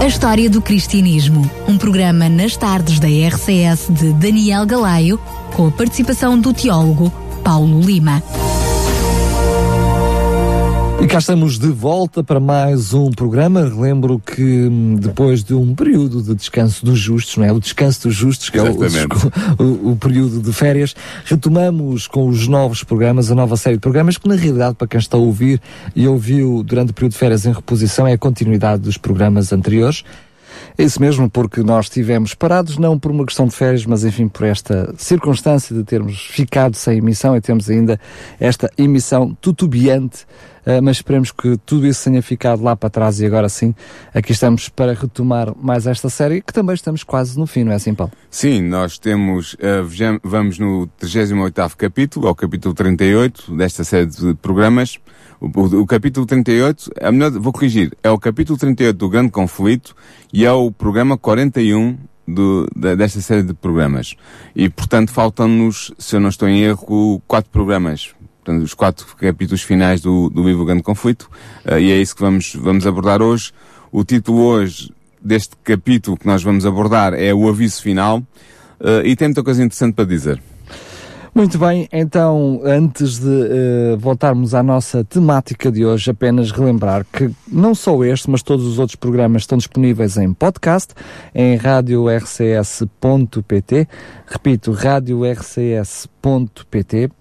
A História do Cristianismo, um programa nas tardes da RCS de Daniel Galaio, com a participação do teólogo Paulo Lima. Cá estamos de volta para mais um programa. Relembro que hum, depois de um período de descanso dos justos, não é? O descanso dos justos, que Exatamente. é o, o- o período de férias, retomamos com os novos programas, a nova série de programas, que na realidade, para quem está a ouvir e ouviu durante o período de férias em reposição, é a continuidade dos programas anteriores. É isso mesmo, porque nós estivemos parados, não por uma questão de férias, mas enfim, por esta circunstância de termos ficado sem emissão e temos ainda esta emissão tutubiante, mas esperemos que tudo isso tenha ficado lá para trás e agora sim, aqui estamos para retomar mais esta série, que também estamos quase no fim, não é assim, Paulo? Sim, nós temos, vejam- vamos no 38º capítulo, ao capítulo 38 desta série de programas. O, o- o capítulo 38, a melhor, vou corrigir, é o capítulo 38 do Grande Conflito e é o programa 41 do, da- desta série de programas. E, portanto, faltam-nos, se eu não estou em erro, quatro programas. Portanto, os quatro capítulos finais do, do livro Grande Conflito. eh, e é isso que vamos, vamos abordar hoje. O título hoje deste capítulo que nós vamos abordar é o aviso final. eh, e tem muita coisa interessante para dizer. Muito bem, então, antes de eh, voltarmos à nossa temática de hoje, apenas relembrar que não só este, mas todos os outros programas estão disponíveis em podcast, em radiorcs.pt. Repito, radiorcs.pt.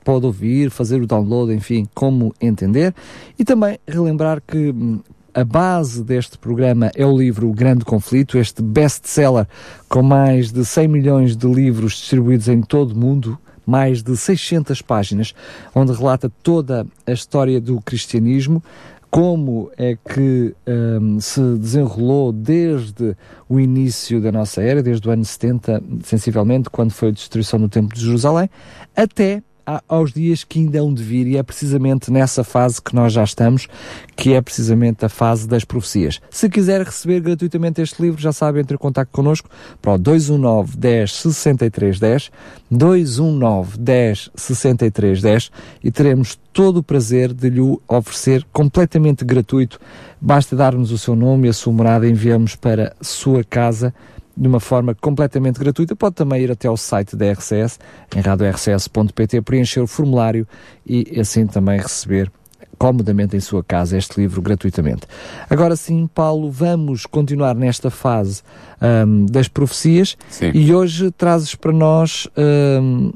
Pode ouvir, fazer o download, enfim, como entender. E também relembrar que hum, a base deste programa é o livro O Grande Conflito, este best-seller com mais de 100 milhões de livros distribuídos em todo o mundo, mais de 600 páginas, onde relata toda a história do cristianismo, como é que hum, se desenrolou desde o início da nossa era, desde o ano 70, sensivelmente, quando foi a destruição do Templo de Jerusalém, até aos dias que ainda hão de vir, e é precisamente nessa fase que nós já estamos, que é precisamente a fase das profecias. Se quiser receber gratuitamente este livro, já sabe, entre em contato connosco para o 219 10 63 10, 219 10 63 10 e teremos todo o prazer de lhe oferecer completamente gratuito. Basta dar-nos o seu nome e a sua morada, enviamos para a sua casa de uma forma completamente gratuita. Pode também ir até ao site da RCS, em radiorcs.pt, preencher o formulário e assim também receber comodamente em sua casa este livro gratuitamente. Agora sim, Paulo, vamos continuar nesta fase ahm, das profecias Sim. e hoje trazes para nós, ahm,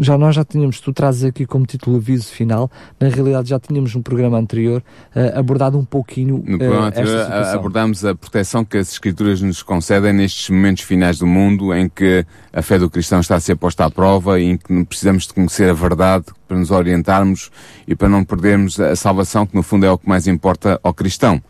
já nós já tínhamos, tu trazes aqui como título aviso final, na realidade já tínhamos no programa anterior ah, abordado um pouquinho No ah, programa esta anterior, a- situação. abordámos a proteção que as Escrituras nos concedem nestes momentos finais do mundo em que a fé do cristão está a ser posta à prova e em que precisamos de conhecer a verdade para nos orientarmos e para não perdermos a salvação, que no fundo é o que mais importa ao cristão.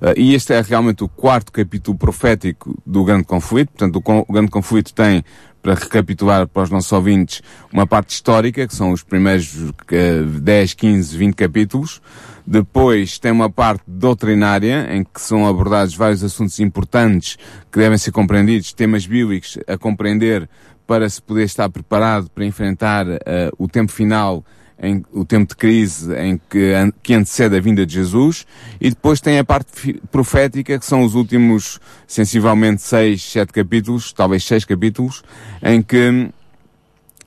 Uh, e este é realmente o quarto capítulo profético do Grande Conflito. Portanto, o, Grande Conflito tem, para recapitular para os nossos ouvintes, uma parte histórica, que são os primeiros eh, 10, 15, 20 capítulos. Depois tem uma parte doutrinária, em que são abordados vários assuntos importantes que devem ser compreendidos, temas bíblicos a compreender para se poder estar preparado para enfrentar eh, o tempo final em o tempo de crise em que, que antecede a vinda de Jesus, e depois tem a parte profética, que são os últimos, sensivelmente, seis, sete capítulos, talvez seis capítulos, em que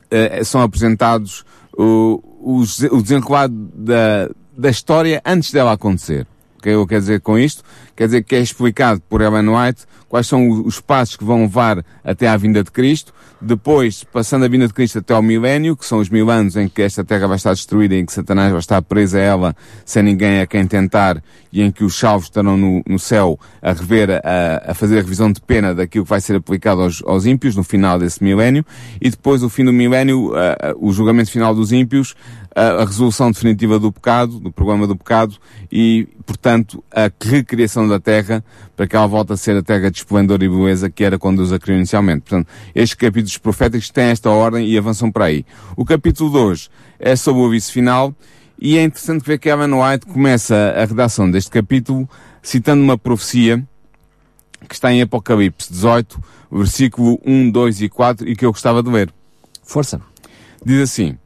eh, são apresentados o, o desenrolar da, da história antes dela acontecer. O que eu quero dizer com isto? Quer dizer que é explicado por Ellen White quais são os passos que vão levar até à vinda de Cristo, depois, passando a vinda de Cristo até ao milénio, que são os mil anos em que esta terra vai estar destruída e em que Satanás vai estar preso a ela, sem ninguém a quem tentar, e em que os salvos estarão no, no céu a rever, a, a fazer a revisão de pena daquilo que vai ser aplicado aos, aos ímpios no final desse milénio, e depois, o fim do milénio, ah, ah, o julgamento final dos ímpios, a, a resolução definitiva do pecado, do problema do pecado, e, portanto, a recriação da terra, para que ela volte a ser a terra de esplendor e beleza que era quando Deus a criou inicialmente. Portanto, estes capítulos proféticos têm esta ordem e avançam para aí. O capítulo 2 é sobre o aviso final e é interessante ver que Evan White começa a redação deste capítulo citando uma profecia que está em Apocalipse 18, versículo 1, 2 e 4 e que eu gostava de ler. Força. Diz assim,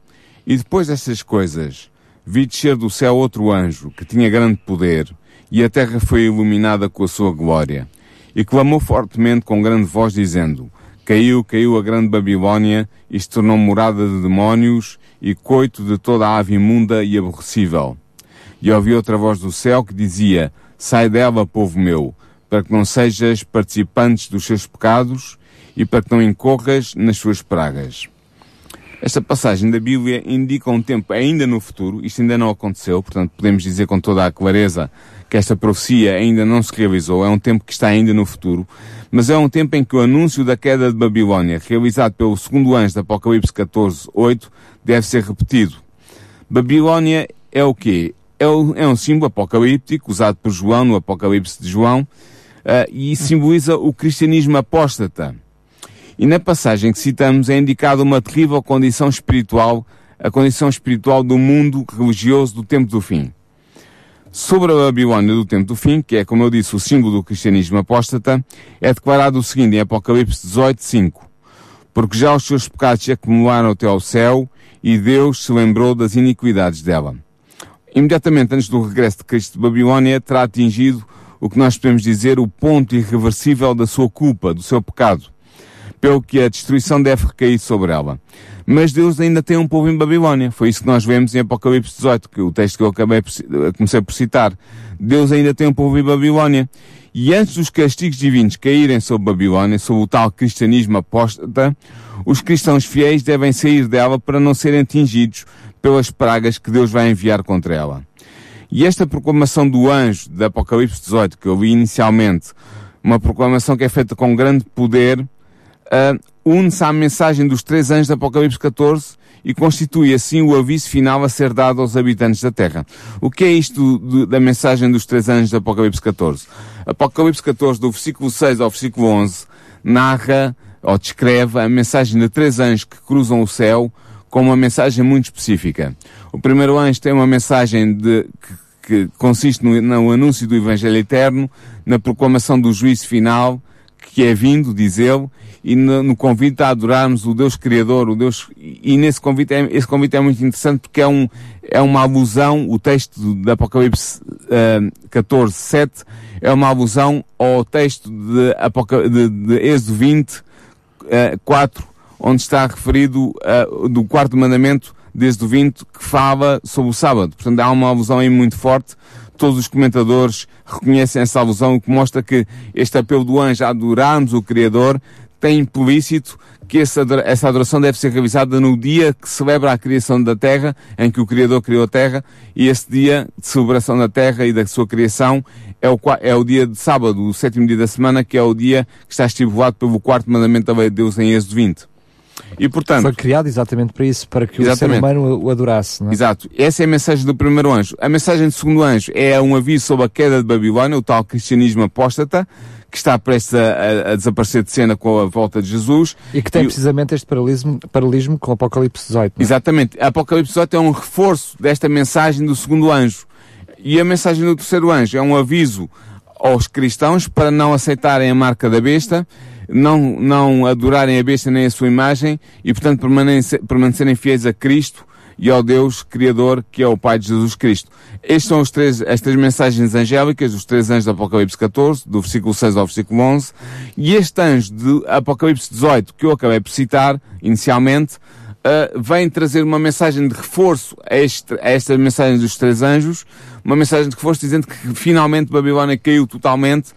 E depois destas coisas, vi descer do céu outro anjo, que tinha grande poder, e a terra foi iluminada com a sua glória. E clamou fortemente com grande voz, dizendo, Caiu, caiu a grande Babilónia, e se tornou morada de demónios, e coito de toda a ave imunda e aborrecível. E ouvi outra voz do céu que dizia, Sai dela, povo meu, para que não sejas participantes dos seus pecados, e para que não incorras nas suas pragas. Esta passagem da Bíblia indica um tempo ainda no futuro, isto ainda não aconteceu, portanto podemos dizer com toda a clareza que esta profecia ainda não se realizou, é um tempo que está ainda no futuro, mas é um tempo em que o anúncio da queda de Babilónia, realizado pelo segundo anjo de Apocalipse 14, 8, deve ser repetido. Babilónia é o quê? É, é um símbolo apocalíptico usado por João no Apocalipse de João uh, e simboliza o cristianismo apóstata. E na passagem que citamos é indicada uma terrível condição espiritual, a condição espiritual do mundo religioso do tempo do fim. Sobre a Babilônia do tempo do fim, que é, como eu disse, o símbolo do cristianismo apóstata, é declarado o seguinte em Apocalipse 18, 5. Porque já os seus pecados se acumularam até ao céu, e Deus se lembrou das iniquidades dela. Imediatamente antes do regresso de Cristo de Babilônia, terá atingido o que nós podemos dizer o ponto irreversível da sua culpa, do seu pecado pelo que a destruição deve recair sobre ela. Mas Deus ainda tem um povo em Babilónia. Foi isso que nós vemos em Apocalipse 18, que o texto que eu acabei por, comecei por citar. Deus ainda tem um povo em Babilónia. E antes dos castigos divinos caírem sobre Babilónia, sobre o tal cristianismo apóstata, os cristãos fiéis devem sair dela para não serem atingidos pelas pragas que Deus vai enviar contra ela. E esta proclamação do anjo de Apocalipse 18, que eu li inicialmente, uma proclamação que é feita com grande poder, uh, une-se à mensagem dos três anjos de Apocalipse 14 e constitui assim o aviso final a ser dado aos habitantes da Terra. O que é isto de, da mensagem dos três anjos de Apocalipse 14? Apocalipse 14, do versículo 6 ao versículo 11, narra ou descreve a mensagem de três anjos que cruzam o céu com uma mensagem muito específica. O primeiro anjo tem uma mensagem de, que, que consiste no, no anúncio do Evangelho Eterno, na proclamação do juízo final, que é vindo, diz ele, e no, no, convite a adorarmos o Deus Criador, o Deus, e nesse convite, é, esse convite é muito interessante porque é um, é uma alusão, o texto de Apocalipse uh, 14, 7, é uma alusão ao texto de, Apocal de, de Êxodo 20, uh, 4, onde está referido uh, do quarto mandamento desde o 20, que fala sobre o sábado. Portanto, há uma alusão aí muito forte. Todos os comentadores reconhecem essa alusão, que mostra que este apelo do anjo a adorarmos o Criador tem implícito que essa, essa adoração deve ser realizada no dia que celebra a criação da Terra, em que o Criador criou a Terra, e esse dia de celebração da Terra e da sua criação é o, é o dia de sábado, o sétimo dia da semana, que é o dia que está estipulado pelo quarto mandamento da lei de Deus em Êxodo 20. E portanto... Foi criado exatamente para isso, para que exatamente. o ser humano o adorasse, é? Exato. Essa é a mensagem do primeiro anjo. A mensagem do segundo anjo é um aviso sobre a queda de Babilónia, o tal cristianismo apóstata, que está prestes a, a, desaparecer de cena com a volta de Jesus. E que tem e precisamente este paralelismo, paralelismo com o Apocalipse 18. Não? É? Exatamente. Apocalipse 18 é um reforço desta mensagem do segundo anjo. E a mensagem do terceiro anjo é um aviso aos cristãos para não aceitarem a marca da besta, não, não adorarem a besta nem a sua imagem e, portanto, permanecerem fiéis a Cristo e ao Deus Criador, que é o Pai de Jesus Cristo. Estas são os três, as três mensagens angélicas, os três anjos do Apocalipse 14, do versículo 6 ao versículo 11, e este anjo de Apocalipse 18, que eu acabei por citar inicialmente, uh, vem trazer uma mensagem de reforço a, este, a esta mensagem dos três anjos, uma mensagem de reforço dizendo que finalmente Babilónia caiu totalmente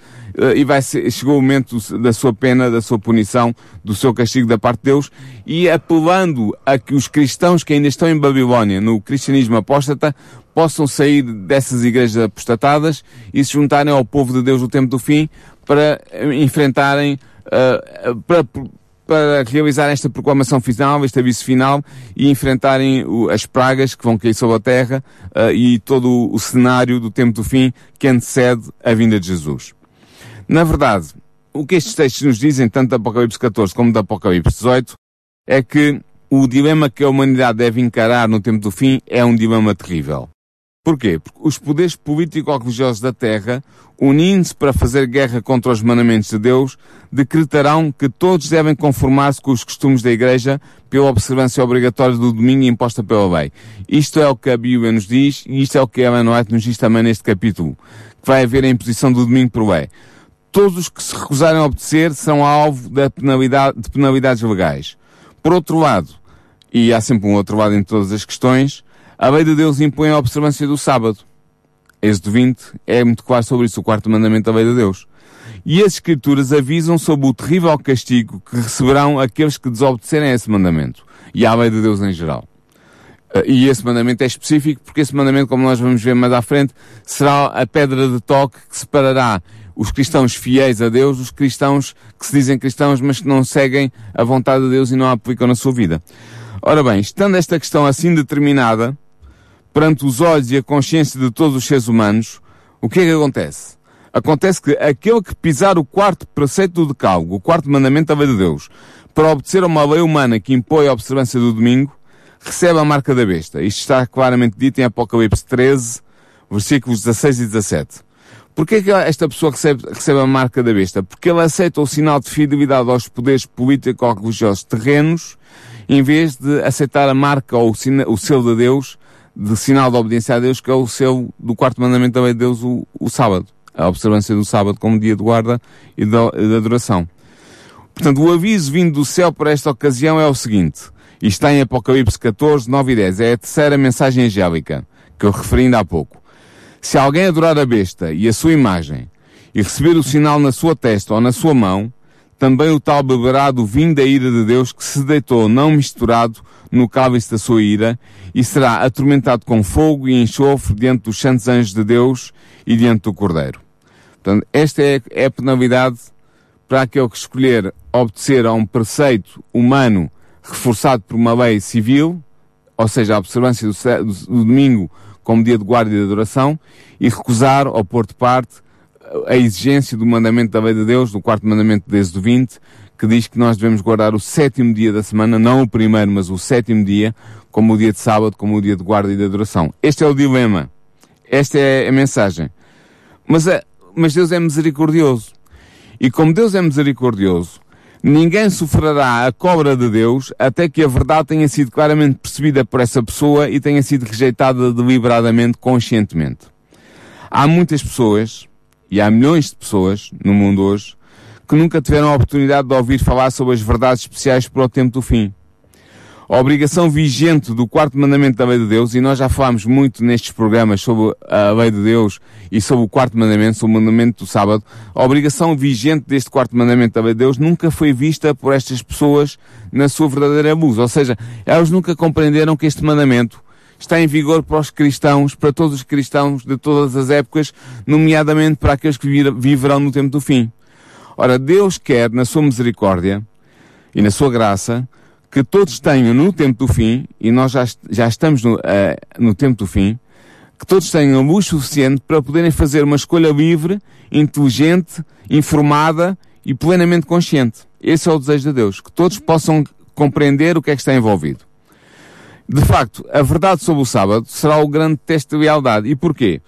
e vai ser, chegou o momento da sua pena, da sua punição, do seu castigo da parte de Deus e apelando a que os cristãos que ainda estão em Babilónia, no cristianismo apóstata, possam sair dessas igrejas apostatadas e se juntarem ao povo de Deus no tempo do fim para enfrentarem, uh, para, para realizar esta proclamação final, este aviso final e enfrentarem as pragas que vão cair sobre a terra uh, e todo o cenário do tempo do fim que antecede a vinda de Jesus. Na verdade, o que estes textos nos dizem, tanto da Apocalipse 14 como da Apocalipse 18, é que o dilema que a humanidade deve encarar no tempo do fim é um dilema terrível. Porquê? Porque os poderes político-religiosos da Terra, unindo-se para fazer guerra contra os mandamentos de Deus, decretarão que todos devem conformar-se com os costumes da Igreja pela observância obrigatória do domingo imposta pela lei. Isto é o que a Bíblia nos diz e isto é o que a Ellen nos diz também neste capítulo, que vai haver a imposição do domingo por lei. Todos os que se recusarem a obedecer serão alvo da penalidade, de penalidades legais. Por outro lado, e há sempre um outro lado em todas as questões, a lei de Deus impõe a observância do sábado. Êxodo 20 é muito claro sobre isso, o quarto mandamento da lei de Deus. E as Escrituras avisam sobre o terrível castigo que receberão aqueles que desobedecerem a esse mandamento. E à lei de Deus em geral. Eh, e esse mandamento é específico porque esse mandamento, como nós vamos ver mais à frente, será a pedra de toque que separará os cristãos fiéis a Deus dos cristãos que se dizem cristãos, mas que não seguem a vontade de Deus e não a aplicam na sua vida. Ora bem, estando esta questão assim determinada, perante os olhos e a consciência de todos os seres humanos, o que é que acontece? Acontece que aquele que pisar o quarto preceito do decálogo, o quarto mandamento da lei de Deus, para obedecer a uma lei humana que impõe a observância do domingo, recebe a marca da besta. Isto está claramente dito em Apocalipse 13, versículos 16 e 17. Porquê é que esta pessoa recebe, recebe a marca da besta? Porque ele aceita o sinal de fidelidade aos poderes político-religiosos terrenos, em vez de aceitar a marca ou o, o selo de Deus, de sinal de obediência a Deus, que é o seu, do quarto mandamento da lei de Deus, o, o sábado. A observância do sábado como dia de guarda e de adoração. Portanto, o aviso vindo do céu para esta ocasião é o seguinte. E está em Apocalipse 14, 9 e 10. É a terceira mensagem angélica, que eu referi ainda há pouco. Se alguém adorar a besta e a sua imagem, e receber o sinal na sua testa ou na sua mão, também o tal beberá do vinho da ira de Deus que se deitou não misturado no cálice da sua ira, e será atormentado com fogo e enxofre diante dos santos anjos de Deus e diante do Cordeiro. Portanto, esta é, é a penalidade para aquele que escolher obedecer a um preceito humano reforçado por uma lei civil, ou seja, a observância do, do, do domingo como dia de guarda e de adoração, e recusar ou pôr de parte a exigência do mandamento da lei de Deus, do quarto mandamento de Êxodo 20, que diz que nós devemos guardar o sétimo dia da semana, não o primeiro, mas o sétimo dia, como o dia de sábado, como o dia de guarda e de adoração. Este é o dilema. Esta é a mensagem. Mas, é, mas Deus é misericordioso. E como Deus é misericordioso, ninguém sofrerá a cobra de Deus até que a verdade tenha sido claramente percebida por essa pessoa e tenha sido rejeitada deliberadamente, conscientemente. Há muitas pessoas, e há milhões de pessoas no mundo hoje, que nunca tiveram a oportunidade de ouvir falar sobre as verdades especiais para o tempo do fim. A obrigação vigente do quarto mandamento da lei de Deus, e nós já falámos muito nestes programas sobre a lei de Deus e sobre o quarto mandamento, sobre o mandamento do sábado, a obrigação vigente deste quarto mandamento da lei de Deus nunca foi vista por estas pessoas na sua verdadeira luz. Ou seja, elas nunca compreenderam que este mandamento está em vigor para os cristãos, para todos os cristãos de todas as épocas, nomeadamente para aqueles que viverão no tempo do fim. Ora, Deus quer, na sua misericórdia e na sua graça, que todos tenham no tempo do fim, e nós já, já estamos no, uh, no tempo do fim, que todos tenham luz suficiente para poderem fazer uma escolha livre, inteligente, informada e plenamente consciente. Esse é o desejo de Deus, que todos possam compreender o que é que está envolvido. De facto, a verdade sobre o sábado será o grande teste de lealdade. E porquê?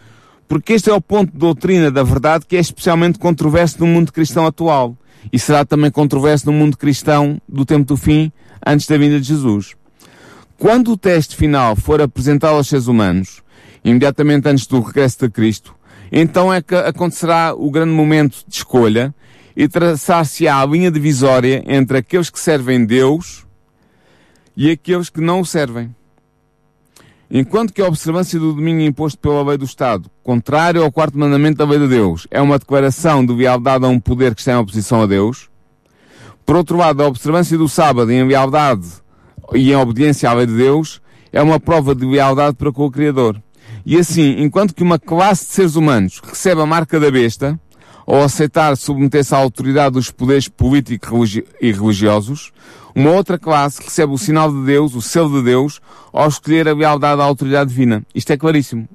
Porque este é o ponto de doutrina da verdade que é especialmente controverso no mundo cristão atual. E será também controverso no mundo cristão do tempo do fim, antes da vinda de Jesus. Quando o teste final for apresentado aos seres humanos, imediatamente antes do regresso de Cristo, então é que acontecerá o grande momento de escolha e traçar-se-á a linha divisória entre aqueles que servem Deus e aqueles que não o servem. Enquanto que a observância do domingo imposto pela lei do Estado, contrário ao quarto mandamento da lei de Deus, é uma declaração de lealdade a um poder que está em oposição a Deus, por outro lado, a observância do sábado em lealdade e em obediência à lei de Deus é uma prova de lealdade para com o Criador. E assim, enquanto que uma classe de seres humanos recebe a marca da besta, ou aceitar submeter-se à autoridade dos poderes políticos e religiosos, uma outra classe recebe o sinal de Deus, o selo de Deus, ao escolher a lealdade à autoridade divina. Isto é claríssimo.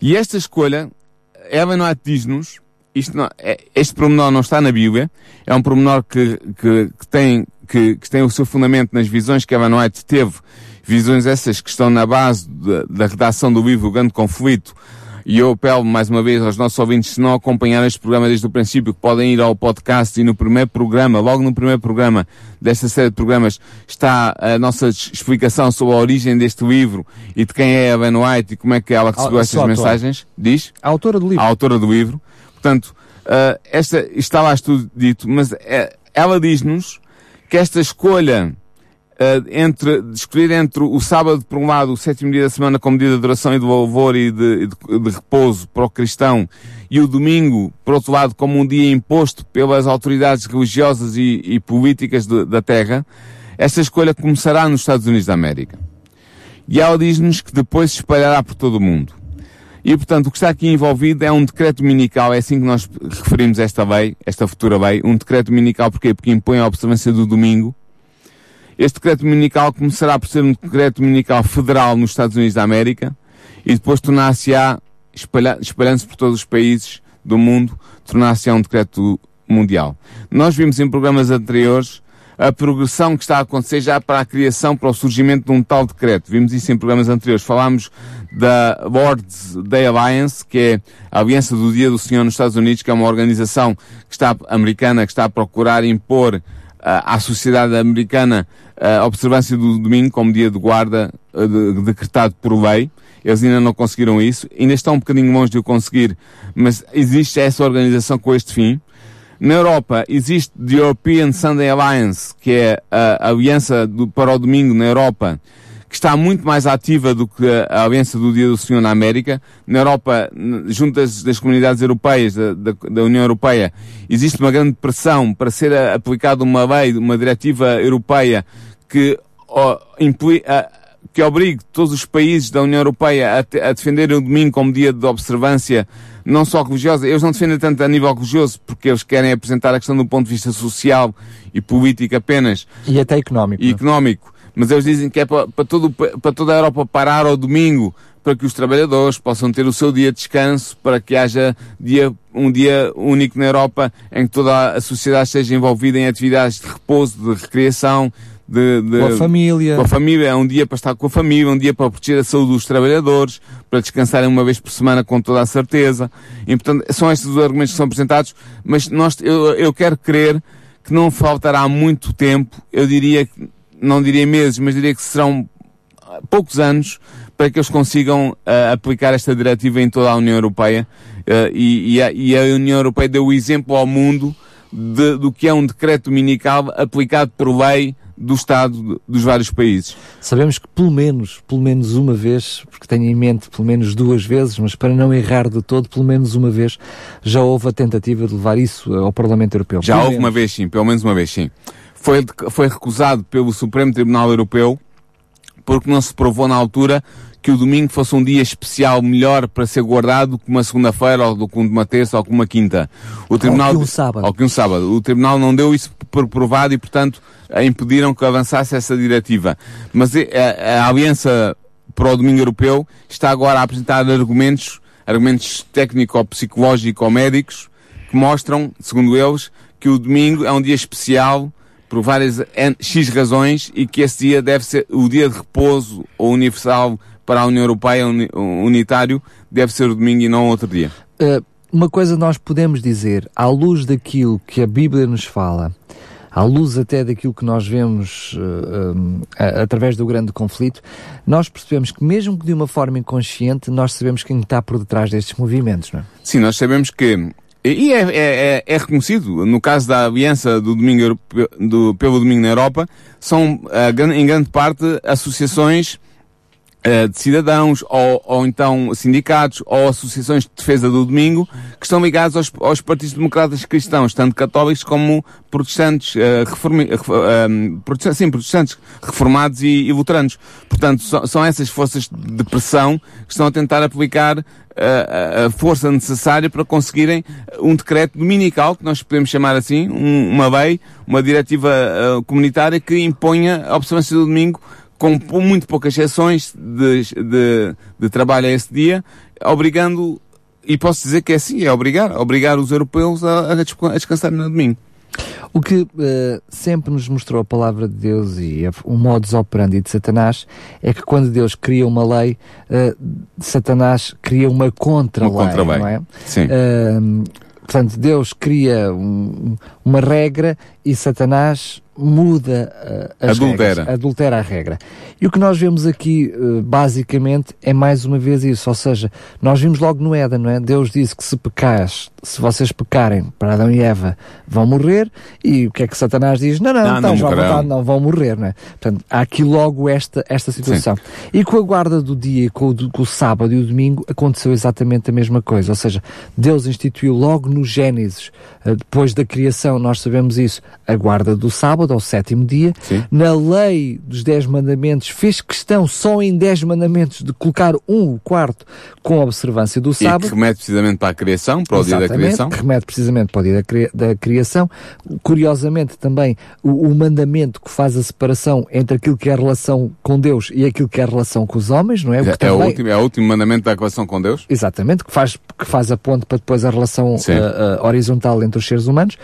E esta escolha, Ellen White diz-nos, isto não, é, este promenor não está na Bíblia, é um promenor que, que, que tem, que, que, tem o seu fundamento nas visões que Evan White teve, visões essas que estão na base da, da redação do livro O Grande Conflito, e eu apelo mais uma vez aos nossos ouvintes, se não acompanharam este programa desde o princípio, que podem ir ao podcast e no primeiro programa, logo no primeiro programa desta série de programas, está a nossa explicação sobre a origem deste livro e de quem é a Ben White e como é que ela recebeu estas mensagens. Diz? A autora do livro. A autora do livro. Portanto, uh, esta, está lá tudo dito, mas é, ela diz-nos que esta escolha entre, de escolher entre o sábado, por um lado, o sétimo dia da semana como dia de adoração e de louvor e de, de, de repouso para o cristão, e o domingo, por outro lado, como um dia imposto pelas autoridades religiosas e, e políticas de, da terra, esta escolha começará nos Estados Unidos da América. E ela diz-nos que depois se espalhará por todo o mundo. E, portanto, o que está aqui envolvido é um decreto dominical, é assim que nós referimos esta lei, esta futura lei, um decreto dominical, porquê? Porque impõe a observância do domingo, este decreto dominical começará por ser um decreto dominical federal nos Estados Unidos da América e depois tornar-se-á, espalhando-se por todos os países do mundo, tornar-se-á um decreto mundial. Nós vimos em programas anteriores a progressão que está a acontecer já para a criação, para o surgimento de um tal decreto. Vimos isso em programas anteriores. Falámos da Lord's Day Alliance, que é a Aliança do Dia do Senhor nos Estados Unidos, que é uma organização que está, americana que está a procurar impor à sociedade americana a observância do domingo como dia de guarda de, decretado por lei. Eles ainda não conseguiram isso, ainda estão um bocadinho longe de o conseguir, mas existe essa organização com este fim. Na Europa existe The European Sunday Alliance, que é a aliança do, para o domingo na Europa, que está muito mais ativa do que a Aliança do Dia do Senhor na América. Na Europa, junto das, das comunidades europeias, da, da, da, União Europeia, existe uma grande pressão para ser aplicada uma lei, uma diretiva europeia que, ó, implica, que obrigue todos os países da União Europeia a, a defenderem o domingo como dia de observância não só religiosa, eles não defendem tanto a nível religioso, porque eles querem apresentar a questão do ponto de vista social e político apenas. E até económico. E é? económico mas eles dizem que é para, para, todo, para toda a Europa parar ao domingo, para que os trabalhadores possam ter o seu dia de descanso, para que haja dia, um dia único na Europa em que toda a sociedade esteja envolvida em atividades de repouso, de recreação, de, de, com a família. Com a família, é um dia para estar com a família, um dia para proteger a saúde dos trabalhadores, para descansarem uma vez por semana com toda a certeza. E, portanto, são estes os argumentos que são apresentados, mas nós, eu, eu quero crer que não faltará muito tempo, eu diria que não diria meses, mas diria que serão poucos anos para que eles consigam uh, aplicar esta diretiva em toda a União Europeia uh, e, e, a, e, a, União Europeia deu o exemplo ao mundo de, do que é um decreto dominical aplicado por lei do Estado dos vários países. Sabemos que pelo menos, pelo menos uma vez, porque tenho em mente pelo menos duas vezes, mas para não errar de todo, pelo menos uma vez, já houve a tentativa de levar isso ao Parlamento Europeu. Já pelo houve menos. uma vez sim, pelo menos uma vez sim foi, foi recusado pelo Supremo Tribunal Europeu porque não se provou na altura que o domingo fosse um dia especial melhor para ser guardado do que uma segunda-feira ou do que uma terça ou que uma quinta. O tribunal, ou que um sábado. Ou que um sábado. O tribunal não deu isso por provado e, portanto, impediram que avançasse essa diretiva. Mas a, a, a Aliança para o Domingo Europeu está agora a apresentar argumentos, argumentos técnico-psicológico-médicos, que mostram, segundo eles, que o domingo é um dia especial por várias X razões e que esse dia deve ser o dia de repouso ou universal para a União Europeia unitário deve ser o domingo e não outro dia. Uh, uma coisa nós podemos dizer, à luz daquilo que a Bíblia nos fala, à luz até daquilo que nós vemos uh, um, através do grande conflito, nós percebemos que mesmo que de uma forma inconsciente, nós sabemos quem está por detrás destes movimentos, não é? Sim, nós sabemos que e é, é, é, é, reconhecido, no caso da aliança do domingo, do, pelo domingo na Europa, são em grande parte associações eh, de cidadãos, ou, ou então sindicatos, ou associações de defesa do domingo, que estão ligados aos, aos partidos democratas cristãos, tanto católicos como protestantes, uh, reformi, uh, protestantes, sim, protestantes reformados e, e luteranos. Portanto, so, são essas forças de pressão que estão a tentar aplicar a, a força necessária para conseguirem um decreto dominical, que nós podemos chamar assim, um, uma lei, uma diretiva uh, comunitária que imponha a observância do domingo com muito poucas exceções de, de, de trabalho a esse dia, obrigando e posso dizer que é assim, é obrigar, obrigar os europeus a, a descansar no domingo. O que uh, sempre nos mostrou a palavra de Deus e a, o modus operandi de Satanás é que quando Deus cria uma lei, uh, Satanás cria uma contra-lei, uma contra não é? Sim. Uh, portanto, Deus cria um, uma regra e Satanás muda uh, as adultera. regras, adultera a regra. E o que nós vemos aqui, uh, basicamente, é mais uma vez isso, ou seja, nós vimos logo no Éden, não é? Deus disse que se pecares, se vocês pecarem para Adão e Eva, vão morrer, e o que é que Satanás diz? Não, não, não, não, não, vontade, não vão morrer, não é? Portanto, há aqui logo esta, esta situação. Sim. E com a guarda do dia, com o, com o sábado e o domingo, aconteceu exatamente a mesma coisa, ou seja, Deus instituiu logo no Gênesis, uh, depois da criação, nós sabemos isso, a guarda do sábado, ao sétimo dia. Sim. Na lei dos dez mandamentos, fez questão só em dez mandamentos de colocar um, o quarto, com a observância do sábado. E que remete precisamente para a criação, para o Exatamente, dia da criação. que remete precisamente para o dia da, cri da criação. Curiosamente também, o, o, mandamento que faz a separação entre aquilo que é a relação com Deus e aquilo que é a relação com os homens, não é? É, também... é, o, último, é o último mandamento da relação com Deus? Exatamente, que faz, que faz a ponte para depois a relação uh, uh, horizontal entre os seres humanos.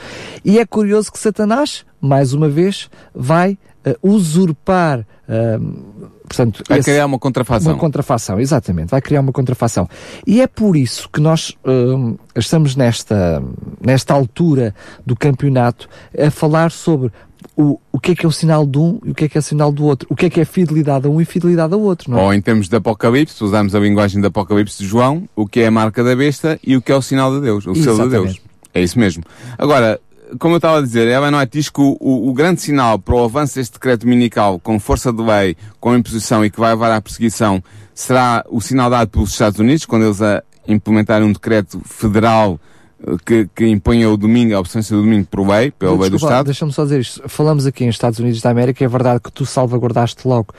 E é curioso que Satanás, mais uma vez, vai uh, usurpar. Uh, portanto, vai esse, criar uma contrafação. Uma contrafação, exatamente. Vai criar uma contrafação. E é por isso que nós uh, estamos nesta, nesta altura do campeonato a falar sobre o, o que é que é o sinal de um e o que é que é o sinal do outro. O que é que é fidelidade a um e fidelidade ao outro, não é? Ou em termos de Apocalipse, usamos a linguagem do Apocalipse de João, o que é a marca da besta e o que é o sinal de Deus, o selo de Deus. É isso mesmo. Agora, como eu estava a dizer, Ellen White diz que o, o, o, grande sinal para o avanço deste decreto dominical com força de lei, com imposição e que vai levar à perseguição, será o sinal dado pelos Estados Unidos, quando eles a implementarem um decreto federal que, que imponha o domingo, a observância do domingo por lei, pela lei do Estado. Deixa-me só dizer isto. Falamos aqui em Estados Unidos da América, é verdade que tu salvaguardaste logo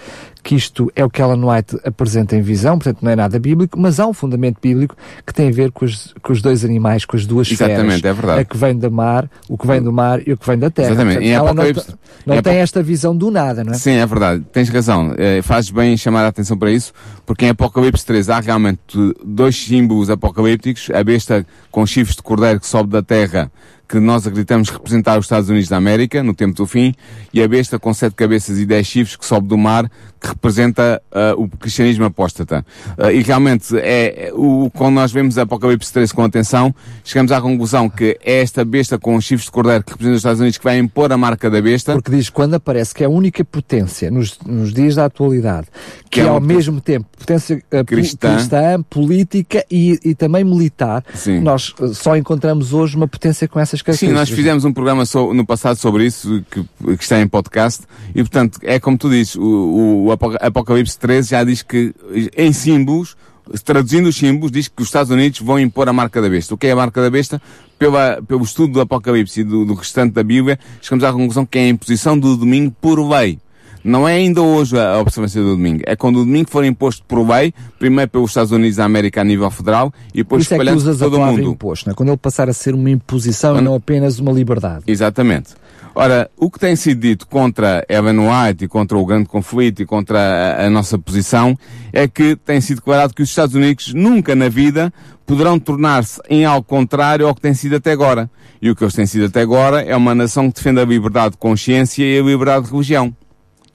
que isto é o que Ellen White apresenta em visão, portanto não é nada bíblico, mas há um fundamento bíblico que tem a ver com os, com os dois animais, com as duas Exatamente, esferas. é verdade. A que vem do mar, o que vem do mar e o que vem da terra. Exatamente. Portanto, ela Apocalipse, não, não em tem esta visão do nada, não é? Sim, é verdade. Tens razão. É, fazes bem em chamar a atenção para isso, porque em Apocalipse 3 há realmente dois símbolos apocalípticos, a besta com chifres de cordeiro que sobe da terra que nós acreditamos representar os Estados Unidos da América no tempo do fim, e a besta com sete cabeças e dez chifres que sobe do mar, que representa uh, o cristianismo apóstata. Uh, e realmente, é, o, quando nós vemos Apocalipse 13 com atenção, chegamos à conclusão que é esta besta com os chifres de cordeiro que representa os Estados Unidos que vai impor a marca da besta. Porque diz, quando aparece que é a única potência nos, nos dias da atualidade, que, que é, é ao mesmo tempo potência uh, cristã. cristã, política e, e também militar, Sim. nós só encontramos hoje uma potência com essas Sim, nós fizemos um programa so, no passado sobre isso, que, que, está em podcast, e portanto, é como tu dizes, o, o Apocalipse 13 já diz que, em símbolos, traduzindo os símbolos, diz que os Estados Unidos vão impor a marca da besta. O que é a marca da besta? Pela, pelo estudo do Apocalipse e do, do restante da Bíblia, chegamos à conclusão que é a imposição do domingo por lei. Não é ainda hoje a observância do domingo. É quando o domingo for imposto por lei, primeiro pelos Estados Unidos da América a nível federal e depois Isso espalhando é que usas todo a o mundo. imposto, é? Quando ele passar a ser uma imposição Quando... e não apenas uma liberdade. Exatamente. Ora, o que tem sido dito contra Evan White e contra o grande conflito e contra a, a, nossa posição é que tem sido declarado que os Estados Unidos nunca na vida poderão tornar-se em algo contrário ao que tem sido até agora. E o que eles têm sido até agora é uma nação que defende a liberdade de consciência e a liberdade de religião.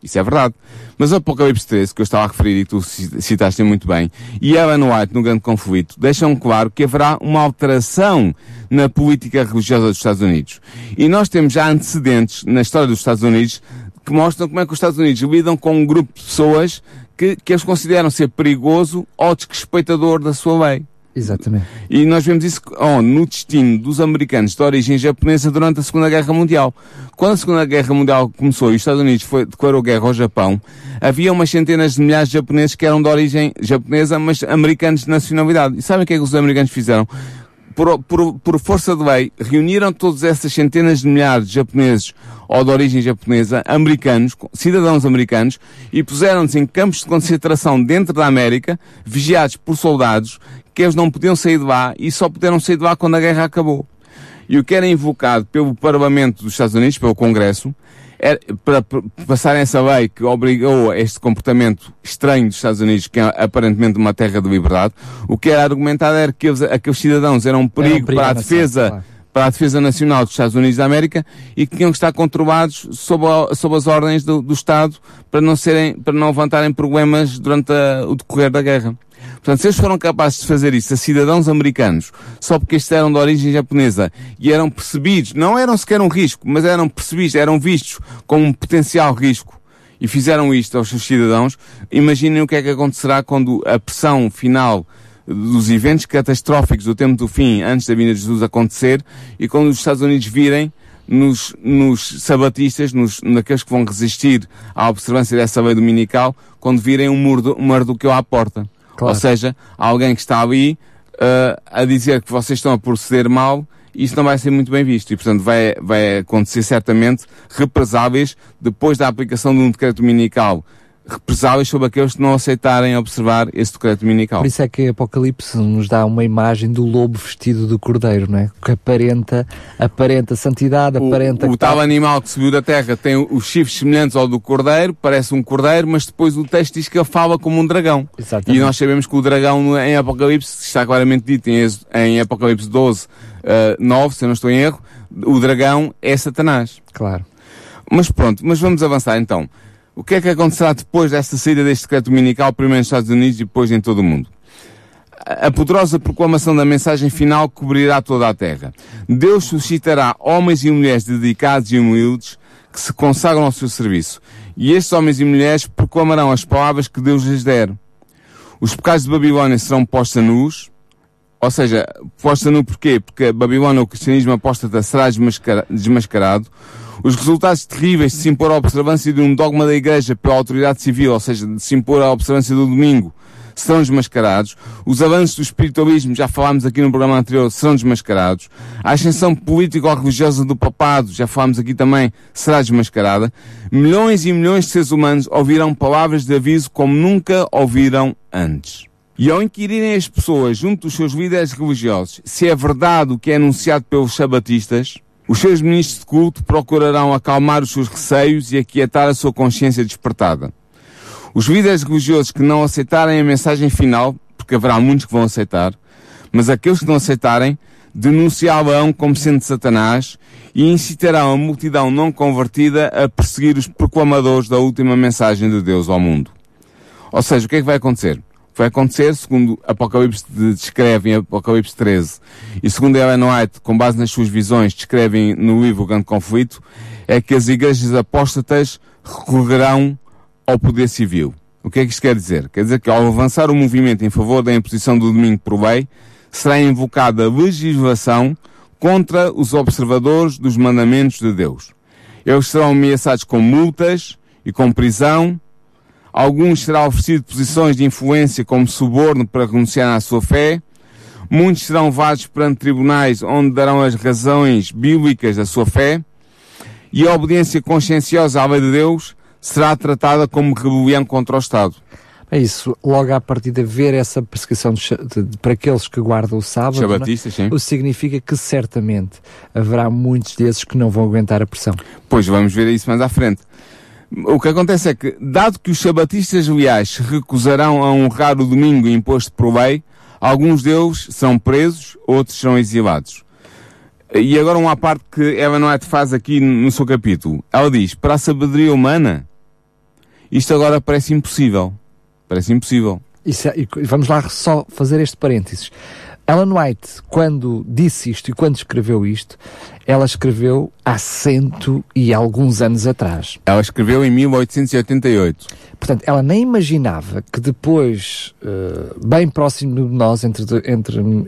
Isso é verdade. Mas o Apocalipse 13, que eu estava a referir e tu citaste muito bem, e Ellen White no Grande Conflito, deixam claro que haverá uma alteração na política religiosa dos Estados Unidos. E nós temos já antecedentes na história dos Estados Unidos que mostram como é que os Estados Unidos lidam com um grupo de pessoas que, que eles consideram ser perigoso ou desrespeitador da sua lei. Exatamente. E nós vemos isso oh, no destino dos americanos de origem japonesa durante a Segunda Guerra Mundial. Quando a Segunda Guerra Mundial começou e os Estados Unidos foi, declarou guerra ao Japão, havia umas centenas de milhares de japoneses que eram de origem japonesa, mas americanos de nacionalidade. E sabem o que é que os americanos fizeram? Por, por, por força de lei, reuniram todas essas centenas de milhares de japoneses ou de origem japonesa, americanos, cidadãos americanos, e puseram-nos em campos de concentração dentro da América, vigiados por soldados, que eles não podiam sair de lá e só puderam sair de lá quando a guerra acabou. E o que era invocado pelo Parlamento dos Estados Unidos, pelo Congresso, era, para, para passarem essa lei que obrigou a este comportamento estranho dos Estados Unidos, que é aparentemente uma terra de liberdade, o que era argumentado era que aqueles cidadãos eram um perigo, um perigo para a defesa, claro. para a defesa nacional dos Estados Unidos da América e que tinham que estar controlados sob, a, sob as ordens do, do Estado para não serem, para não levantarem problemas durante a, o decorrer da guerra. Portanto, se eles foram capazes de fazer isso a cidadãos americanos, só porque estes eram de origem japonesa e eram percebidos, não eram sequer um risco, mas eram percebidos, eram vistos como um potencial risco, e fizeram isto aos seus cidadãos, imaginem o que é que acontecerá quando a pressão final dos eventos catastróficos do tempo do fim, antes da vinda de Jesus acontecer, e quando os Estados Unidos virem nos, nos sabatistas, nos, naqueles que vão resistir à observância dessa lei dominical, quando virem um, Mardoqueu à porta. Claro. Ou seja, alguém que está ali uh, a dizer que vocês estão a proceder mal, isso não vai ser muito bem visto. E, portanto, vai, vai acontecer certamente represáveis depois da aplicação de um decreto dominical represáveis sobre aqueles que não aceitarem observar esse decreto dominical. Por isso é que Apocalipse nos dá uma imagem do lobo vestido do cordeiro, não é? Que aparenta, aparenta santidade, aparenta... O, o tal animal que subiu da terra tem os chifres semelhantes ao do cordeiro, parece um cordeiro, mas depois o texto diz que ele fala como um dragão. Exatamente. E nós sabemos que o dragão em Apocalipse, está claramente dito em, em Apocalipse 12, uh, 9, se eu não estou em erro, o dragão é Satanás. Claro. Mas pronto, mas vamos avançar então. O que é que acontecerá depois desta saída deste decreto dominical, primeiro nos Estados Unidos e depois em todo o mundo? A poderosa proclamação da mensagem final cobrirá toda a terra. Deus suscitará homens e mulheres dedicados e humildes que se consagram ao seu serviço. E estes homens e mulheres proclamarão as palavras que Deus lhes der. Os pecados de Babilónia serão postos a nus, ou seja, posta nu porquê? Porque a Babilónia, o cristianismo apóstata, será desmascarado. Os resultados terríveis de se impor a observância de um dogma da Igreja pela autoridade civil, ou seja, de se impor a observância do domingo, serão desmascarados. Os avanços do espiritualismo, já falámos aqui no programa anterior, serão desmascarados. A ascensão político-religiosa do papado, já falámos aqui também, será desmascarada. Milhões e milhões de seres humanos ouvirão palavras de aviso como nunca ouviram antes. E ao inquirirem as pessoas junto dos seus líderes religiosos se é verdade o que é anunciado pelos sabatistas, os seus ministros de culto procurarão acalmar os seus receios e aquietar a sua consciência despertada. Os líderes religiosos que não aceitarem a mensagem final, porque haverá muitos que vão aceitar, mas aqueles que não aceitarem, denunciá-lo como sendo Satanás e incitarão a multidão não convertida a perseguir os proclamadores da última mensagem de Deus ao mundo. Ou seja, o que é que vai acontecer? Vai acontecer, segundo Apocalipse descreve em Apocalipse 13, e segundo Ellen White, com base nas suas visões, descrevem no livro Grande Conflito, é que as igrejas apóstatas recorrerão ao poder civil. O que é que isto quer dizer? Quer dizer que ao avançar o movimento em favor da imposição do domingo por lei, será invocada legislação contra os observadores dos mandamentos de Deus. Eles serão ameaçados com multas e com prisão Alguns será oferecido posições de influência como suborno para renunciar à sua fé. Muitos serão levados perante tribunais onde darão as razões bíblicas da sua fé. E a obediência conscienciosa à lei de Deus será tratada como rebelião contra o Estado. É isso, logo a partir de ver essa perseguição de, de, para aqueles que guardam o sábado, é? o significa que certamente haverá muitos desses que não vão aguentar a pressão. Pois vamos ver isso mais à frente. O que acontece é que, dado que os sabatistas leais recusarão a honrar o domingo imposto por lei, alguns deles são presos, outros são exilados. E agora uma parte que Eva Noete faz aqui no seu capítulo. Ela diz, para a sabedoria humana, isto agora parece impossível. Parece impossível. Isso é, vamos lá só fazer este parênteses. Ellen White, quando disse isto e quando escreveu isto, ela escreveu há cento e alguns anos atrás. Ela escreveu em 1888. Portanto, ela nem imaginava que depois, uh, bem próximo de nós, entre, entre uh,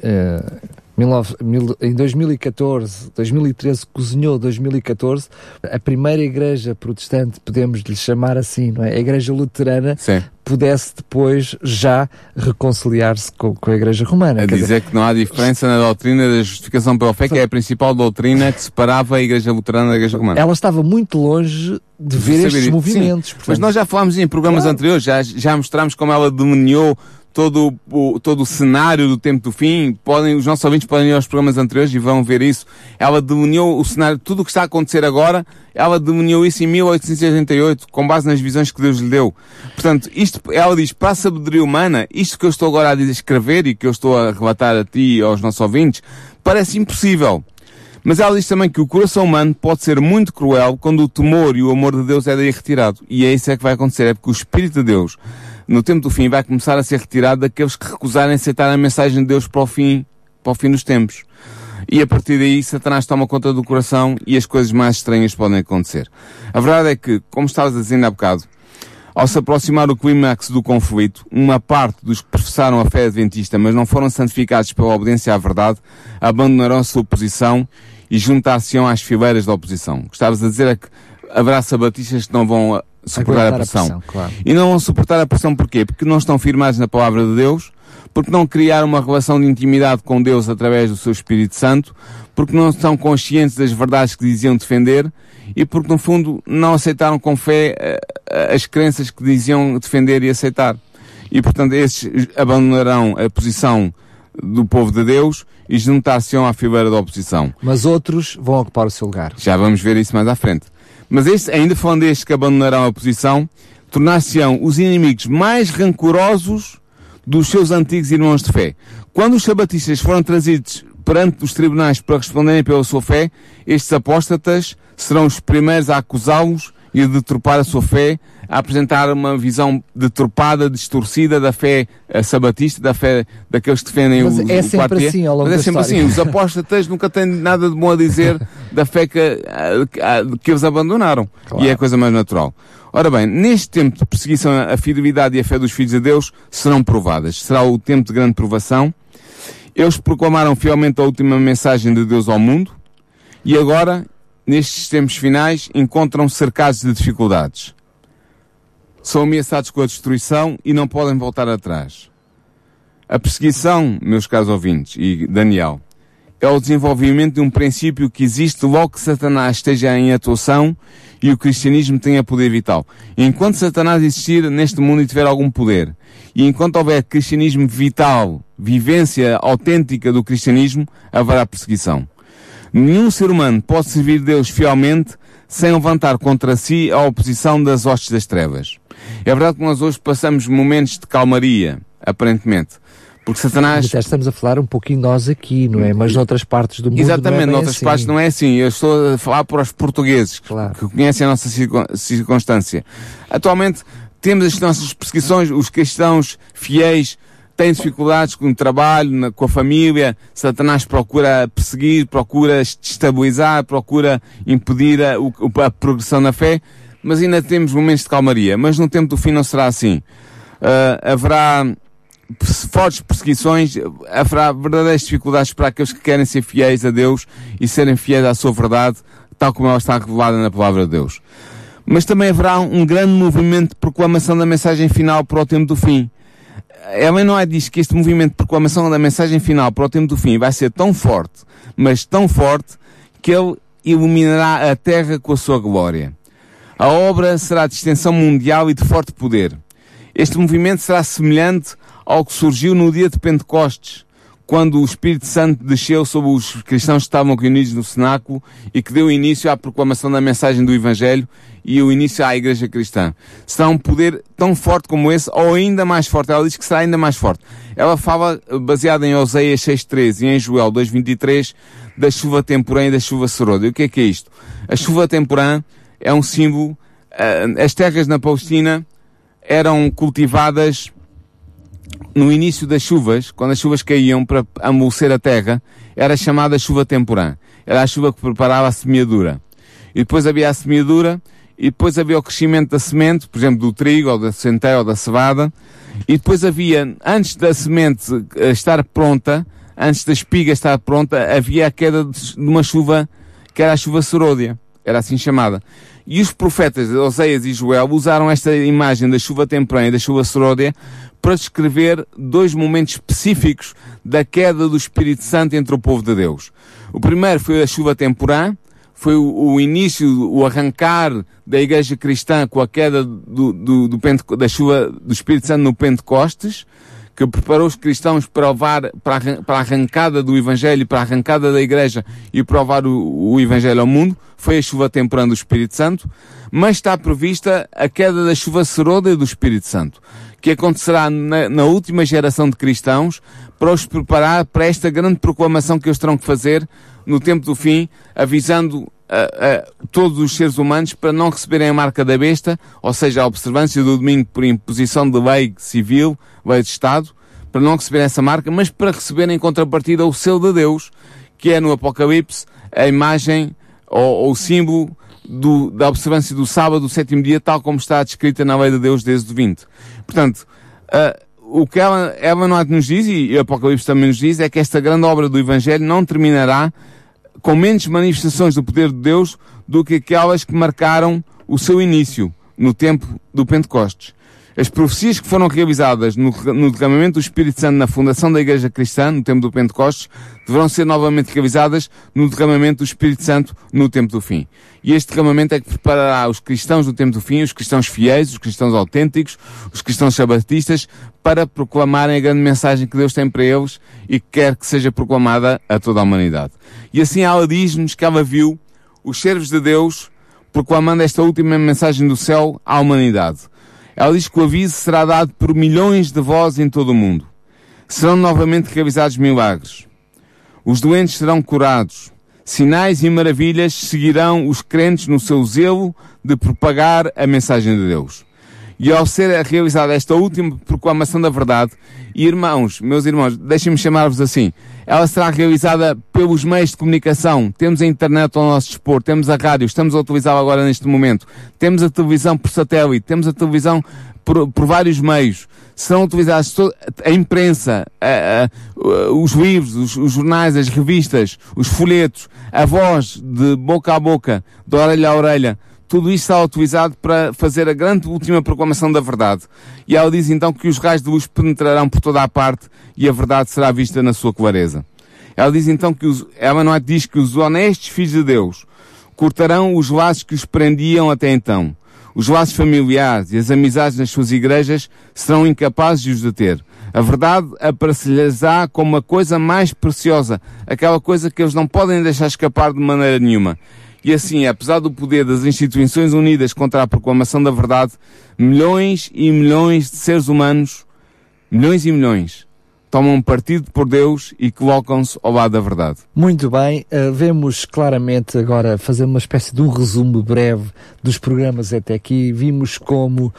em 2014, 2013, cozinhou 2014, a primeira igreja protestante, podemos lhe chamar assim, não é? A igreja luterana, Sim. pudesse depois já reconciliar-se com, com, a igreja romana. A dizer, dizer, que não há diferença na doutrina da justificação pela fé, que é a principal doutrina que separava a igreja luterana da igreja romana. Ela estava muito longe de ver estes movimentos. Portanto... Mas nós já falámos em programas claro. anteriores, já, já mostramos como ela dominiou todo o, todo o cenário do tempo do fim. Podem, os nossos ouvintes podem ir aos programas anteriores e vão ver isso. Ela delineou o cenário, tudo o que está a acontecer agora, ela delineou isso em 1888, com base nas visões que Deus lhe deu. Portanto, isto, ela diz, para a sabedoria humana, isto que eu estou agora a escrever e que eu estou a relatar a ti e aos nossos ouvintes, parece impossível. Mas ela diz também que o coração humano pode ser muito cruel quando o temor e o amor de Deus é daí retirado. E é isso é que vai acontecer, é porque o Espírito de Deus, no tempo do fim, vai começar a ser retirado daqueles que recusarem aceitar a mensagem de Deus para o fim, para o fim dos tempos. E a partir daí, Satanás toma conta do coração e as coisas mais estranhas podem acontecer. A verdade é que, como estavas dizendo há bocado, ao se aproximar o clímax do conflito, uma parte dos que professaram a fé adventista, mas não foram santificados pela obediência à verdade, abandonarão a sua posição e juntar-se-ão às fileiras da oposição. Gostavas a dizer é que haverá sabatistas que não vão suportar a pressão. A pressão claro. E não vão suportar a pressão porquê? Porque não estão firmados na palavra de Deus, porque não criaram uma relação de intimidade com Deus através do seu Espírito Santo, porque não estão conscientes das verdades que diziam defender e porque no fundo não aceitaram com fé eh, eh, as crenças que diziam defender e aceitar. E portanto esses abandonarão a posição do povo de Deus e juntar-se-ão à fileira da oposição. Mas outros vão ocupar o seu lugar. Já vamos ver isso mais à frente. Mas este, ainda falando destes que abandonarão a posição, tornar-se-ão os inimigos mais rancorosos dos seus antigos irmãos de fé. Quando os sabatistas foram trazidos perante os tribunais para responderem pela sua fé, estes apóstatas serão os primeiros a acusá-los e deturpar a sua fé, a apresentar uma visão deturpada, distorcida da fé sabatista, da fé daqueles que defendem Mas o, é o sempre quarto assim ao longo Mas é sempre história. assim. Os apóstatas nunca têm nada de bom a dizer da fé que, que eles abandonaram. Claro. E é a coisa mais natural. Ora bem, neste tempo de perseguição, a fidelidade e a fé dos filhos de Deus serão provadas. Será o tempo de grande provação. Eles proclamaram fielmente a última mensagem de Deus ao mundo e agora, nestes tempos finais, encontram-se cercados de dificuldades. São ameaçados com a destruição e não podem voltar atrás. A perseguição, meus caros ouvintes, e Daniel, é o desenvolvimento de um princípio que existe logo que Satanás esteja em atuação e o cristianismo tenha poder vital. Enquanto Satanás existir neste mundo e tiver algum poder, e enquanto houver cristianismo vital, vivência autêntica do cristianismo, haverá perseguição. Nenhum ser humano pode servir Deus fielmente sem levantar contra si a oposição das hostes das trevas. É verdade que nós hoje passamos momentos de calmaria, aparentemente. Porque Satanás. Até estamos a falar um pouquinho nós aqui, não é? Mas noutras partes do mundo. Exatamente, não é noutras assim. partes não é assim. Eu estou a falar para os portugueses Claro. que conhecem a nossa circun- circunstância. Atualmente temos as nossas perseguições, os cristãos fiéis têm dificuldades com o trabalho, com a família. Satanás procura perseguir, procura destabilizar, procura impedir a, a progressão na fé. Mas ainda temos momentos de calmaria. Mas no tempo do fim não será assim. Ah, haverá fortes perseguições, haverá verdadeiras dificuldades para aqueles que querem ser fiéis a Deus e serem fiéis à sua verdade, tal como ela está revelada na palavra de Deus. Mas também haverá um grande movimento de proclamação da mensagem final para o tempo do fim. Não é diz que este movimento de proclamação da mensagem final para o tempo do fim vai ser tão forte, mas tão forte, que ele iluminará a terra com a sua glória. A obra será de extensão mundial e de forte poder. Este movimento será semelhante ao que surgiu no dia de Pentecostes, quando o Espírito Santo desceu sobre os cristãos que estavam reunidos no cenáculo e que deu início à proclamação da mensagem do Evangelho e o início à Igreja Cristã. Será um poder tão forte como esse, ou ainda mais forte. Ela diz que será ainda mais forte. Ela fala, baseada em Oseias 6.13 e em Joel 2.23, da chuva temporã e da chuva serôdia. O que é que é isto? A chuva temporã é um símbolo, eh, as terras na Palestina eram cultivadas no início das chuvas, quando as chuvas caíam para amolecer a terra, era chamada chuva temporã. Era a chuva que preparava a semeadura. E depois havia a semeadura, e depois havia o crescimento da semente, por exemplo, do trigo, ou da centeia, ou da cevada, e depois havia, antes da semente eh, estar pronta, antes da espiga estar pronta, havia a queda de uma chuva, que era a chuva seródia. Era assim chamada. E os profetas Oseias e Joel usaram esta imagem da chuva temporã e da chuva seródia para descrever dois momentos específicos da queda do Espírito Santo entre o povo de Deus. O primeiro foi a chuva temporã, foi o, o início, o arrancar da igreja cristã com a queda do, do, do da chuva do Espírito Santo no Pentecostes, que preparou os cristãos para, levar, para, a arrancada do Evangelho, para a arrancada da Igreja e para levar o, o Evangelho ao mundo, foi a chuva temporã do Espírito Santo, mas está prevista a queda da chuva seroda do Espírito Santo, que acontecerá na, na última geração de cristãos para os preparar para esta grande proclamação que eles terão que fazer no tempo do fim, avisando a, a, todos os seres humanos para não receberem a marca da besta, ou seja, a observância do domingo por imposição de lei civil, lei de Estado, para não receberem essa marca, mas para receberem em contrapartida o selo de Deus, que é no Apocalipse a imagem ou, o símbolo do, da observância do sábado, do sétimo dia, tal como está descrita na lei de Deus desde o 20. Portanto, uh, o que ela, ela não nos diz, e o Apocalipse também nos diz, é que esta grande obra do Evangelho não terminará com menos manifestações do poder de Deus do que aquelas que marcaram o seu início no tempo do Pentecostes. As profecias que foram realizadas no, no, derramamento do Espírito Santo na fundação da Igreja Cristã, no tempo do Pentecostes, deverão ser novamente realizadas no derramamento do Espírito Santo no tempo do fim. E este derramamento é que preparará os cristãos no tempo do fim, os cristãos fiéis, os cristãos autênticos, os cristãos sabatistas, para proclamarem a grande mensagem que Deus tem para eles e que quer que seja proclamada a toda a humanidade. E assim ela diz-nos que ela viu os servos de Deus proclamando esta última mensagem do céu à humanidade. Ela diz que o aviso será dado por milhões de vozes em todo o mundo. Serão novamente realizados milagres. Os doentes serão curados. Sinais e maravilhas seguirão os crentes no seu zelo de propagar a mensagem de Deus. E ao ser realizada esta última proclamação da verdade, irmãos, meus irmãos, deixem-me chamar-vos assim, ela será realizada pelos meios de comunicação. Temos a internet ao nosso dispor, temos a rádio, estamos a utilizá-la agora neste momento, temos a televisão por satélite, temos a televisão por, por vários meios. Serão utilizados a imprensa, a, a, os livros, os, os, jornais, as revistas, os folhetos, a voz de boca a boca, de orelha a orelha. Tudo isto está utilizado para fazer a grande última proclamação da verdade. E ela diz então que os raios de luz penetrarão por toda a parte e a verdade será vista na sua clareza. Ela diz então que os, ela não é, diz que os honestos filhos de Deus cortarão os laços que os prendiam até então. Os laços familiares e as amizades nas suas igrejas serão incapazes de os deter. A verdade aparecer-lhes-á como a coisa mais preciosa, aquela coisa que eles não podem deixar escapar de maneira nenhuma. E assim, apesar do poder das instituições unidas contra a proclamação da verdade, milhões e milhões de seres humanos, milhões e milhões, tomam partido por Deus e colocam-se ao lado da verdade. Muito bem, uh, vemos claramente agora fazer uma espécie de um resumo breve dos programas até aqui. Vimos como uh,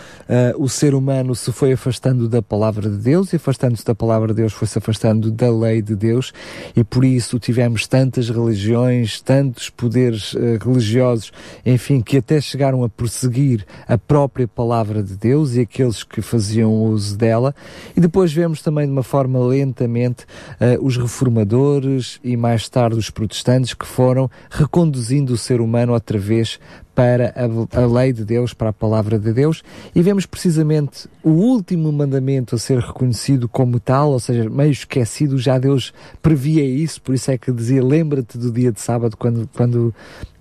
o ser humano se foi afastando da palavra de Deus e afastando-se da palavra de Deus foi-se afastando da lei de Deus e por isso tivemos tantas religiões, tantos poderes uh, religiosos, enfim, que até chegaram a perseguir a própria palavra de Deus e aqueles que faziam uso dela. E depois vemos também de uma forma lentamente uh, os reformadores e mais tarde os protestantes que foram reconduzindo o ser humano outra vez para a, a, lei de Deus, para a palavra de Deus, e vemos precisamente o último mandamento a ser reconhecido como tal, ou seja, meio esquecido, já Deus previa isso, por isso é que dizia, lembra-te do dia de sábado, quando, quando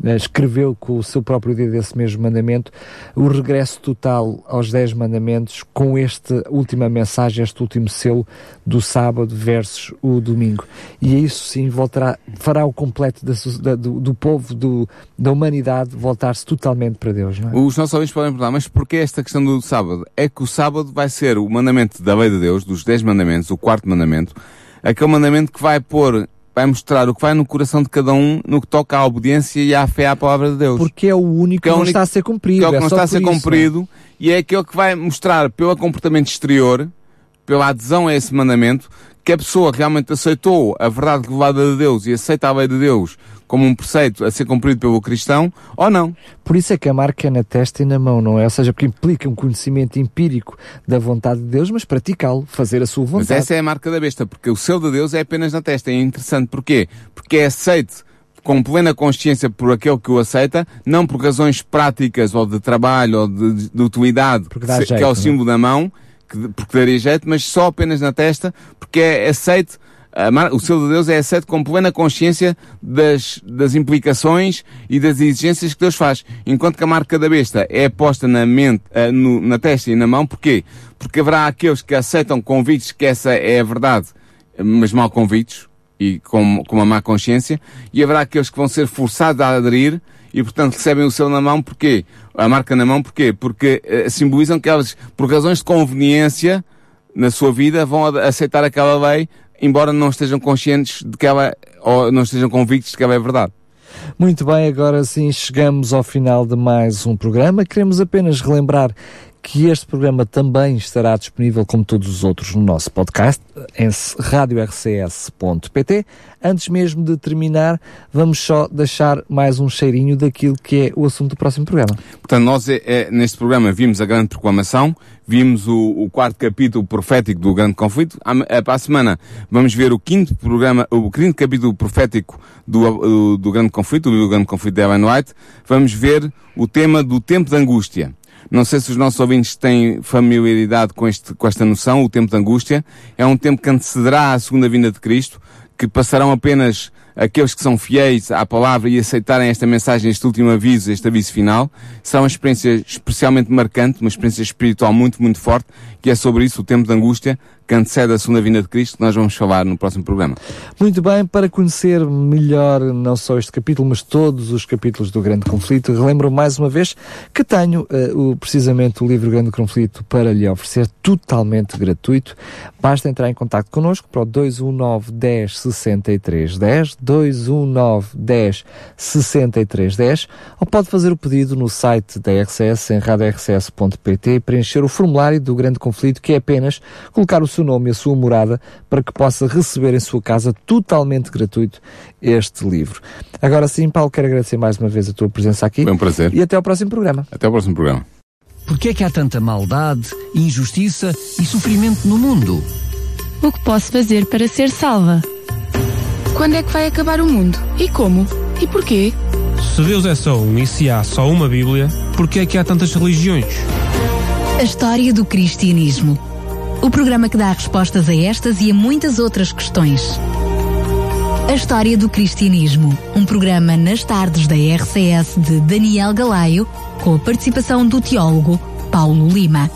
uh, escreveu com o seu próprio dia desse mesmo mandamento, o regresso total aos dez mandamentos, com esta última mensagem, este último selo do sábado versus o domingo. E isso sim voltará, fará o completo da, da, do, do povo, do, da humanidade, voltar-se totalmente para Deus, não é? Os nossos ouvintes podem perguntar, mas porquê esta questão do sábado? É que o sábado vai ser o mandamento da lei de Deus, dos dez mandamentos, o quarto mandamento, aquele mandamento que vai pôr vai mostrar o que vai no coração de cada um no que toca à obediência e à fé à palavra de Deus. Porque é o único que, é o único, que não está a ser cumprido. Que é o que é não está a ser isso, cumprido é? e é aquele que vai mostrar pelo comportamento exterior, pela adesão a esse mandamento, que a pessoa realmente aceitou a verdade revelada de Deus e aceita a lei de Deus como um preceito a ser cumprido pelo cristão ou não. Por isso é que a marca é na testa e na mão, não é? Ou seja, porque implica um conhecimento empírico da vontade de Deus, mas praticá-lo, fazer a sua vontade. Mas essa é a marca da besta, porque o selo de Deus é apenas na testa. É interessante. Porquê? Porque é aceito com plena consciência por aquele que o aceita, não por razões práticas ou de trabalho ou de, de utilidade, que, jeito, que, é o é? símbolo da mão, que, porque daria jeito, mas só apenas na testa, porque é aceito o selo de Deus é aceito com plena consciência das, das implicações e das exigências que Deus faz. Enquanto que a marca da besta é posta na mente, uh, no, na testa e na mão, porquê? Porque haverá aqueles que aceitam convites que essa é a verdade, mas mal convites e com, com uma má consciência, e haverá aqueles que vão ser forçados a aderir e portanto recebem o selo na mão, porquê? A marca na mão, porquê? Porque uh, simbolizam que elas, por razões de conveniência na sua vida, vão aceitar aquela lei embora não estejam conscientes de que ela, ou não estejam convictos de que ela é verdade. Muito bem, agora sim chegamos ao final de mais um programa. Queremos apenas relembrar que este programa também estará disponível, como todos os outros, no nosso podcast, em radiorcs.pt. Antes mesmo de terminar, vamos só deixar mais um cheirinho daquilo que é o assunto do próximo programa. Portanto, nós é, é, neste programa vimos a grande proclamação, vimos o, o, quarto capítulo profético do grande conflito. A, para a semana vamos ver o quinto programa, o quinto capítulo profético do, do, do grande conflito, do grande conflito de Ellen White. Vamos ver o tema do tempo de angústia. Não sei se os nossos ouvintes têm familiaridade com, este, com esta noção, o tempo de angústia. É um tempo que antecederá a segunda vinda de Cristo, que passarão apenas aqueles que são fiéis à palavra e aceitarem esta mensagem, este último aviso, este aviso final, será uma experiência especialmente marcante, uma experiência espiritual muito, muito forte, que é sobre isso, o tempo de angústia, que antecede a segunda vinda de Cristo, que nós vamos falar no próximo programa. Muito bem, para conhecer melhor não só este capítulo, mas todos os capítulos do Grande Conflito, relembro mais uma vez que tenho uh, o, precisamente o livro Grande Conflito para lhe oferecer totalmente gratuito. Basta entrar em contato connosco para o 219 10 63 10, 219 10 63 10, ou pode fazer o pedido no site da RCS em radiorcs.pt preencher o formulário do Grande Conflito, que é apenas colocar o seu nome e a sua morada para que possa receber em sua casa totalmente gratuito este livro. Agora sim, Paulo, quero agradecer mais uma vez a tua presença aqui. Foi um prazer. E até ao próximo programa. Até ao próximo programa. Porquê é que há tanta maldade, injustiça e sofrimento no mundo? O que posso fazer para ser salva? Quando é que vai acabar o mundo? E como? E porquê? Se Deus é só um e se há só uma Bíblia, porquê é que há tantas religiões? A história do cristianismo o programa que dá respostas a estas e a muitas outras questões. A História do Cristianismo, um programa nas tardes da RCS de Daniel Galaio, com a participação do teólogo Paulo Lima.